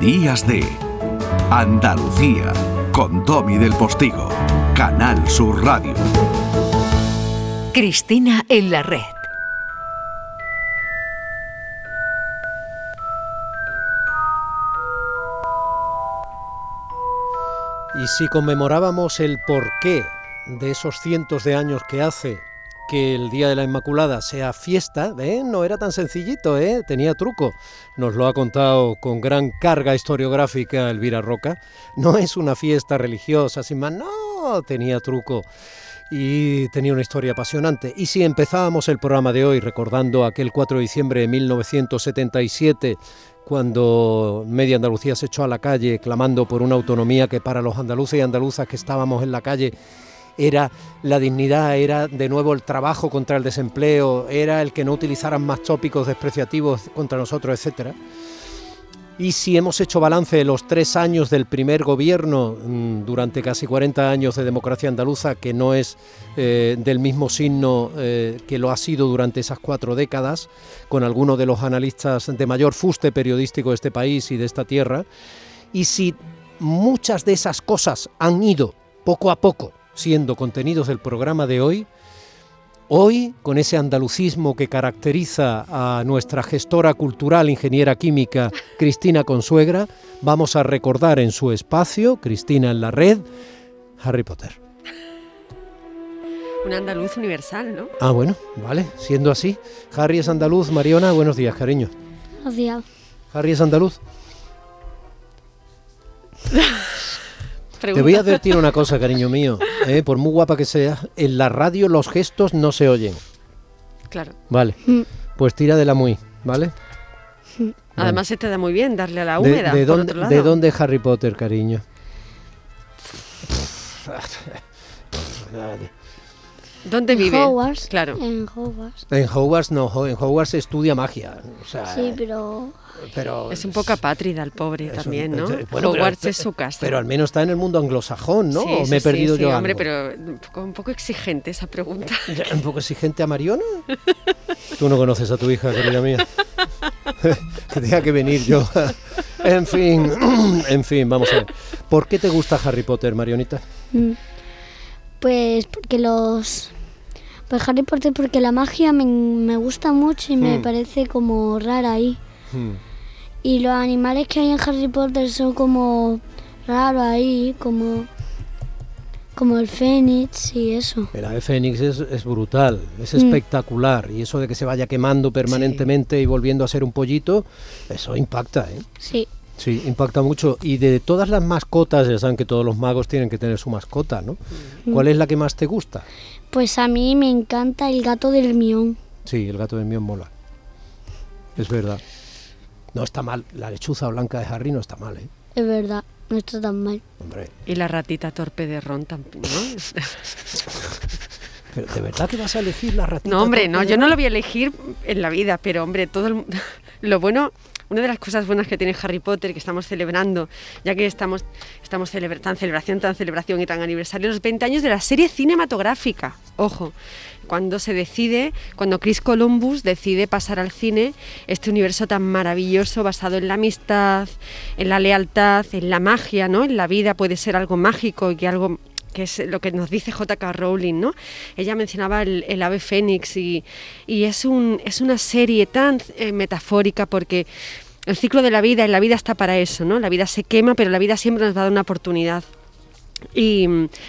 Días de Andalucía con Tommy del Postigo, Canal Sur Radio. Cristina en la red. Y si conmemorábamos el porqué de esos cientos de años que hace que el Día de la Inmaculada sea fiesta, ¿eh? no era tan sencillito, ¿eh? tenía truco. Nos lo ha contado con gran carga historiográfica Elvira Roca. No es una fiesta religiosa, sin más, no, tenía truco y tenía una historia apasionante. Y si empezábamos el programa de hoy recordando aquel 4 de diciembre de 1977, cuando media Andalucía se echó a la calle clamando por una autonomía que para los andaluces y andaluzas que estábamos en la calle era la dignidad, era de nuevo el trabajo contra el desempleo, era el que no utilizaran más tópicos despreciativos contra nosotros, etcétera. Y si hemos hecho balance de los tres años del primer gobierno mm, durante casi 40 años de democracia andaluza, que no es eh, del mismo signo eh, que lo ha sido durante esas cuatro décadas, con algunos de los analistas de mayor fuste periodístico de este país y de esta tierra, y si muchas de esas cosas han ido poco a poco siendo contenidos del programa de hoy, hoy, con ese andalucismo que caracteriza a nuestra gestora cultural, ingeniera química, Cristina Consuegra, vamos a recordar en su espacio, Cristina en la red, Harry Potter. Un andaluz universal, ¿no? Ah, bueno, vale, siendo así. Harry es andaluz, Mariona, buenos días, cariño. Buenos días. Harry es andaluz. Te voy a advertir una cosa, cariño mío, ¿eh? por muy guapa que sea, en la radio los gestos no se oyen. Claro. Vale, pues tira de la muy, ¿vale? Además se te da muy bien darle a la húmeda. ¿De, por dónde, otro lado. ¿De dónde Harry Potter, cariño? ¿Dónde vive? En Hogwarts. Claro. En Hogwarts. En Hogwarts no, en Hogwarts se estudia magia. O sea, Sí, pero pero Es un poco apátrida el pobre es un- también, ¿no? es- bueno, pero- Hogwarts es su casa. Pero al menos está en el mundo anglosajón, ¿no? Sí, ¿O sí, me he sí, perdido sí, yo hombre, algo? pero un poco, un poco exigente esa pregunta. ¿Un poco exigente a Mariona? Tú no conoces a tu hija, querida mía. que tenga que venir yo. en fin, en fin, vamos a ver. ¿Por qué te gusta Harry Potter, Marionita? mm, pues porque los pues Harry Potter porque la magia me, me gusta mucho y me Mm. parece como rara ahí. Hmm. Y los animales que hay en Harry Potter son como raros ahí, como como el fénix y eso. El ave fénix es, es brutal, es Mm. espectacular. Y eso de que se vaya quemando permanentemente y volviendo a ser un pollito, eso impacta, ¿eh? Sí. Sí, impacta mucho. Y de todas las mascotas, ya saben que todos los magos tienen que tener su mascota, ¿no? Mm. ¿Cuál es la que más te gusta? Pues a mí me encanta el gato del mión. Sí, el gato de mión mola. Es verdad. No está mal. La lechuza blanca de Harry no está mal, ¿eh? Es verdad, no está tan mal. Hombre, Y la ratita torpe de Ron también, ¿no? pero ¿de verdad que vas a elegir la ratita? No, hombre, torpe no, de yo no lo voy a elegir en la vida, pero hombre, todo el lo bueno, una de las cosas buenas que tiene Harry Potter que estamos celebrando, ya que estamos estamos celebra- tan celebración, tan celebración y tan aniversario los 20 años de la serie cinematográfica. Ojo, cuando se decide, cuando Chris Columbus decide pasar al cine este universo tan maravilloso basado en la amistad, en la lealtad, en la magia, ¿no? En la vida puede ser algo mágico y que algo que es lo que nos dice J.K. Rowling, ¿no? Ella mencionaba el, el ave fénix y, y es, un, es una serie tan eh, metafórica porque el ciclo de la vida, y la vida está para eso, ¿no? La vida se quema, pero la vida siempre nos va a dar una oportunidad. Y,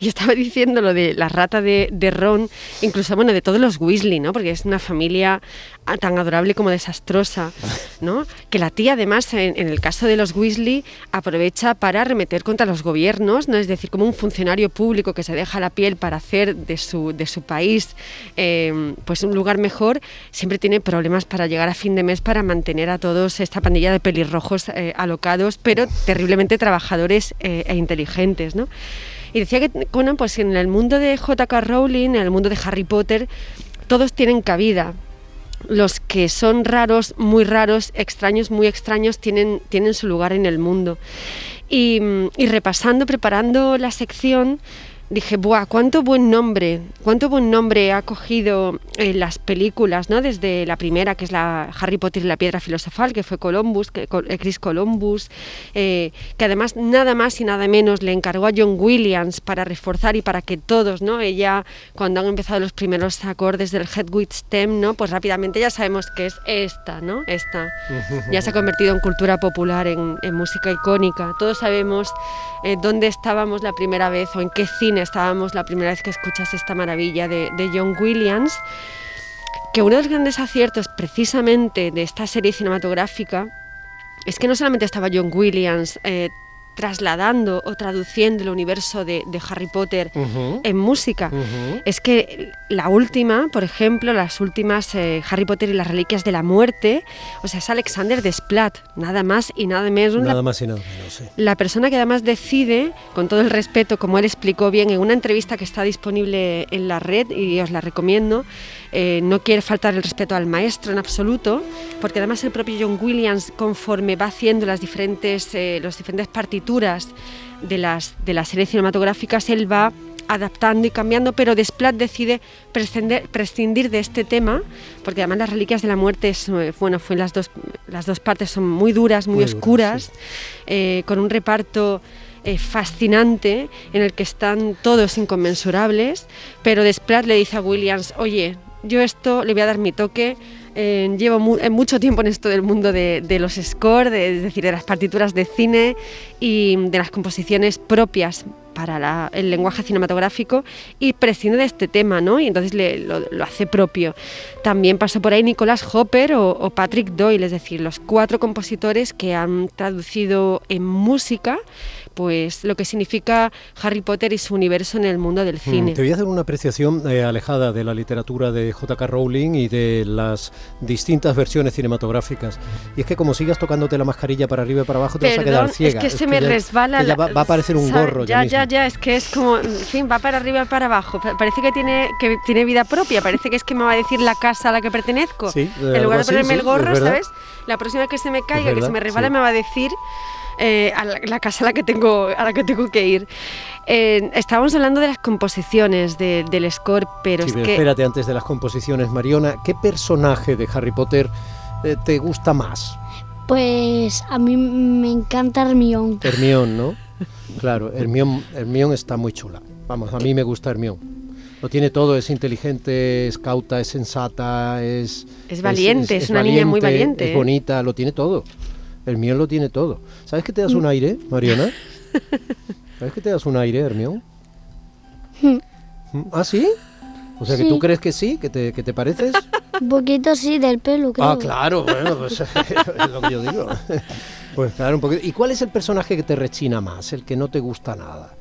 y estaba diciendo lo de la rata de, de Ron, incluso bueno, de todos los Weasley, ¿no? Porque es una familia ah, tan adorable como desastrosa, ¿no? Que la tía además, en, en el caso de los Weasley, aprovecha para arremeter contra los gobiernos, ¿no? Es decir, como un funcionario público que se deja la piel para hacer de su, de su país eh, pues un lugar mejor, siempre tiene problemas para llegar a fin de mes para mantener a todos esta pandilla de pelirrojos eh, alocados, pero terriblemente trabajadores eh, e inteligentes, ¿no? Y decía que Conan, pues en el mundo de J.K. Rowling, en el mundo de Harry Potter, todos tienen cabida. Los que son raros, muy raros, extraños, muy extraños, tienen, tienen su lugar en el mundo. Y, y repasando, preparando la sección, dije, ¡buah! ¿Cuánto buen nombre? ¿Cuánto buen nombre ha cogido eh, las películas, ¿no? Desde la primera, que es la Harry Potter y la Piedra Filosofal, que fue Columbus, que, eh, Chris Columbus, eh, que además nada más y nada menos le encargó a John Williams para reforzar y para que todos, ¿no? Ella, cuando han empezado los primeros acordes del Hedwig Stem, ¿no? Pues rápidamente ya sabemos que es esta, ¿no? Esta. Ya se ha convertido en cultura popular, en, en música icónica. Todos sabemos dónde estábamos la primera vez o en qué cine estábamos la primera vez que escuchas esta maravilla de, John Williams, que uno de los grandes aciertos precisamente de esta serie cinematográfica es que no solamente estaba John Williams eh, trasladando o traduciendo el universo de, Harry Potter en música. Es que la última, por ejemplo, las últimas eh, Harry Potter y las Reliquias de la Muerte, o sea, es Alexander Desplat, nada más y nada menos. Nada más y nada menos, La persona que además decide, con todo el respeto, como él explicó bien en una entrevista que está disponible en la red y os la recomiendo, eh, no quiere faltar el respeto al maestro en absoluto, porque además el propio John Williams, conforme va haciendo las diferentes, eh, diferentes partituras de las, de las series cinematográficas, él va adaptando y cambiando, pero Desplat decide prescindir, de este tema, porque además las reliquias de la muerte, eh, bueno, fue las dos, las dos partes son muy duras, muy, oscuras, con un reparto fascinante en el que están todos inconmensurables, pero Desplat le dice a Williams, oye, yo esto le voy a dar mi toque. Eh, llevo mucho tiempo en esto del mundo de, los scores, es decir, de las partituras de cine y de las composiciones propias para el lenguaje cinematográfico y prescinde de este tema, ¿no? Y entonces lo, hace propio. También pasó por ahí Nicolás Hopper o, o, Patrick Doyle, es decir, los cuatro compositores que han traducido en música pues lo que significa Harry Potter y su universo en el mundo del mm, cine. te voy a hacer una apreciación eh, alejada de la literatura de J.K. Rowling y de las distintas versiones cinematográficas. Y es que como sigas tocándote la mascarilla para arriba y para abajo te vas a quedar ciega. Es que se me resbala. Ya va, a aparecer un gorro. Ya, ya, ya, es que es como, en fin, va para arriba y para abajo. Parece que tiene, que tiene vida propia, parece que es que me va a decir la casa a la que pertenezco. en lugar de ponerme el gorro, ¿sabes? La próxima que se me caiga, que se me resbala, me va a decir eh, a la, casa a la que tengo, a la que, tengo que ir. Eh, estábamos hablando de las composiciones del score, pero es que... Espérate, antes de las composiciones, Mariona, ¿qué personaje de Harry Potter eh, te gusta más? Pues a mí me encanta Hermión. Hermión, ¿no? Claro, Hermión, Hermión está muy chula. Vamos, a mí me gusta Hermión. Lo tiene todo, es inteligente, es cauta, es sensata, es... Es valiente, es, una niña muy valiente. Es bonita, lo tiene todo. Hermión lo tiene todo. ¿Sabes que te das un aire, Mariona? ¿Sabes que te das un aire, Hermión? Hmm. ¿Ah, sí? O sea, que tú crees que sí, que te, que te pareces. Un poquito sí, del pelo, creo. Ah, claro, bueno, pues es lo que yo digo. Pues claro, un poquito. ¿Y cuál es el personaje que te rechina más, el que no te gusta nada?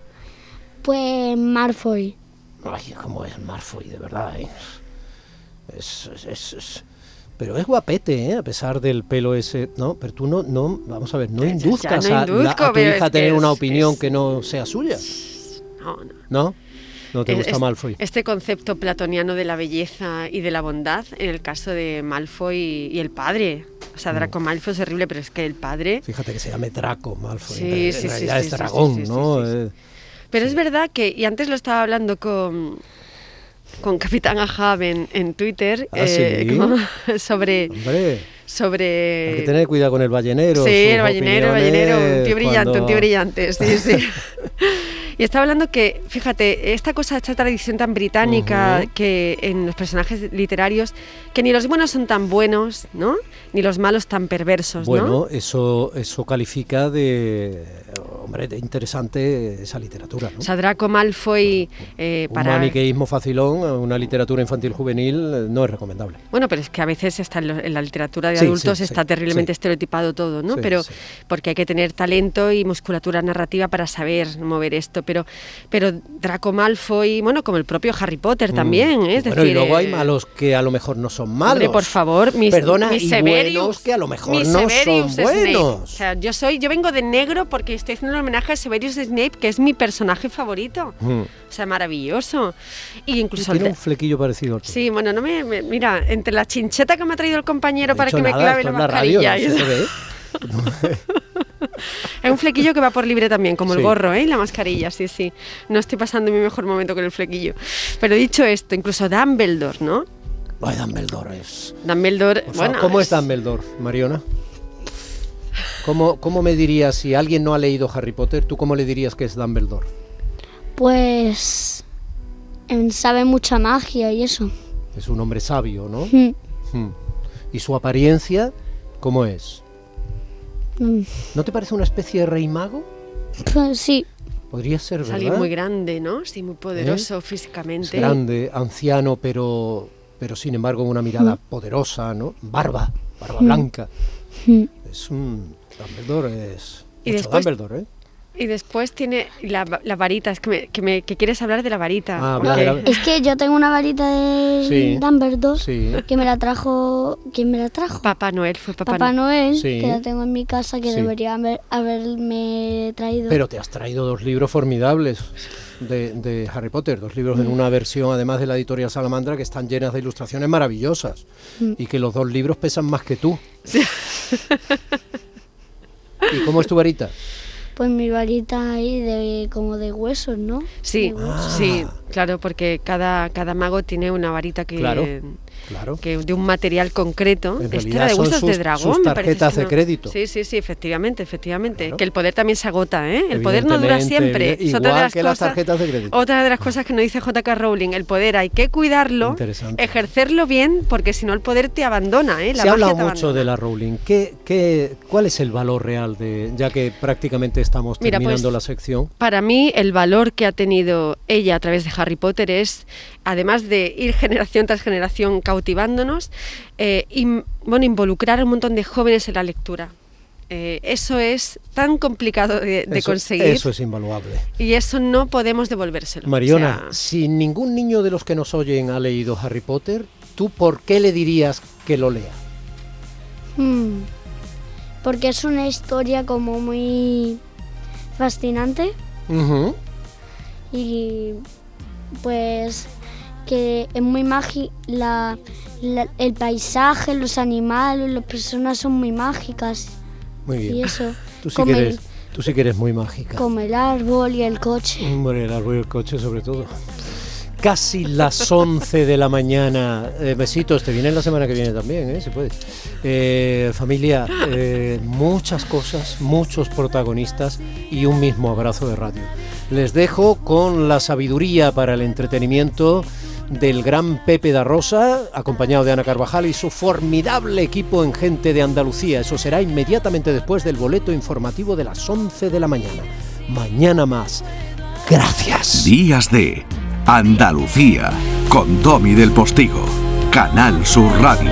Pues Marfoy. Ay, cómo es Marfoy, de verdad. ¿eh? es, es pero es guapete, ¿eh? a pesar del pelo ese. No, pero tú no, no vamos a ver, no induzcas a, tu hija a tener una opinión que no sea suya. No, no. ¿No? ¿No te gusta Malfoy? Este concepto platoniano de la belleza y de la bondad, en el caso de Malfoy y, el padre. O sea, Draco mm. Malfoy es horrible, pero es que el padre... Fíjate que se llame Draco Malfoy. Sí, sí, sí, es dragón, ¿no? Pero es verdad que, y antes lo estaba hablando con, con Capitán Ahab en, Twitter ¿Ah, eh, sobre... sobre... Hay que tener cuidado con el ballenero. Sí, el ballenero, el ballenero, un tío brillante, un tío brillante, sí, sí. Y estaba hablando que, fíjate, esta cosa, esta tradición tan británica que en los personajes literarios, que ni los buenos son tan buenos, ¿no? Ni los malos tan perversos, bueno, eso, eso califica de, hombre, de interesante esa literatura, ¿no? O sea, Draco Malfoy eh, para... Un maniqueísmo facilón, una literatura infantil juvenil, eh, no es recomendable. Bueno, pero es que a veces está en, la literatura de adultos está terriblemente estereotipado todo, ¿no? pero porque hay que tener talento y musculatura narrativa para saber mover esto pero, pero Draco Malfoy, bueno, como el propio Harry Potter mm. también, ¿eh? es decir... y luego hay eh, malos que a lo mejor no son malos. por favor, mis, Perdona, mis y buenos que a lo mejor no son buenos. O sea, yo, soy, yo vengo de negro porque estoy haciendo un homenaje a Severus Snape, que es mi personaje favorito. Mm. O sea, maravilloso. Y incluso... Tiene un flequillo parecido al Sí, bueno, no me, Mira, entre la chincheta que me ha traído el compañero para que me clave la mascarilla... es un flequillo que va por libre también, como el gorro ¿eh? y la mascarilla, sí, sí. No estoy pasando mi mejor momento con el flequillo. Pero dicho esto, incluso Dumbledore, ¿no? Ay, Dumbledore es... Dumbledore, bueno... ¿Cómo es Dumbledore, Mariona? ¿Cómo, ¿Cómo me dirías, si alguien no ha leído Harry Potter, tú cómo le dirías que es Dumbledore? Pues... sabe mucha magia y eso. Es un hombre sabio, ¿no? Mm, Hmm. ¿Y su apariencia cómo es? Mm, ¿No te parece una especie de rey mago? Pues sí, Podría ser, ¿verdad? alguien muy grande, ¿no? Sí, muy poderoso Es físicamente. grande, anciano, pero, pero sin embargo una mirada poderosa, ¿no? Barba, barba Mm. blanca. mm, Es un... Dumbledore es... Y mucho después- Dumbledore, ¿eh? Y después tiene la, la varita, es que, me, que, me- que quieres hablar de la varita. Ah, porque- la- Es que yo tengo una varita de Sí. Dumbledore Sí. que me la trajo... ¿Quién me la trajo? Papá Noel fue Papá, Papá Noel. Noel, Sí. que la tengo en mi casa, que Sí. debería haber- haberme traído. Pero te has traído dos libros formidables de, de Harry Potter, dos libros en una versión además de la editorial Salamandra que están llenas de ilustraciones maravillosas Mm. y que los dos libros pesan más que tú. ¿Y cómo es tu varita? Pues mi varita ahí de como de huesos, ¿no? Sí, De huesos. sí, claro, porque cada, cada mago tiene una varita que, Claro. Claro. que de un material concreto. En realidad era de huesos de dragón, sus tarjetas de crédito. Sí, sí, sí, efectivamente, efectivamente. Claro. Que el poder también se agota, ¿eh? El poder no dura siempre. Es otra de las que las cosas- tarjetas de crédito. Otra de las cosas que nos dice J.K. Rowling, el poder hay que cuidarlo, ejercerlo bien, porque si no el poder te abandona, ¿eh? La Se ha magia hablado te mucho abandona. de la Rowling. ¿Qué, qué, ¿Cuál es el valor real de, ya que prácticamente estamos Mira, terminando pues, la sección? Para mí el valor que ha tenido ella a través de Harry Potter es, además de ir generación tras generación cautivándonos, eh, bueno, involucrar a un montón de jóvenes en la lectura. Eh, eso es tan complicado de, de Eso- conseguir Eso es invaluable. y eso no podemos devolvérselo. Mariona, O sea, si ningún niño de los que nos oyen ha leído Harry Potter, ¿tú por qué le dirías que lo lea? Mm, Porque es una historia como muy fascinante y pues que es muy mágico, la, la- el paisaje, los animales, las personas son muy mágicas Muy bien. y eso, Tú sí, que el, eres, tú sí que eres muy mágica. como el árbol y el coche. Hombre, el árbol y el coche sobre todo. Casi las 11 de la mañana. Eh, besitos, te vienen la semana que viene también, ¿eh? si puedes. Eh, familia, eh, muchas cosas, muchos protagonistas y un mismo abrazo de radio. Les dejo con la sabiduría para el entretenimiento del gran Pepe da Rosa, acompañado de Ana Carvajal y su formidable equipo en Gente de Andalucía. Eso será inmediatamente después del boleto informativo de las 11 de la mañana. Mañana más. Gracias. Días de Andalucía con Domi del Postigo, Canal Sur Radio.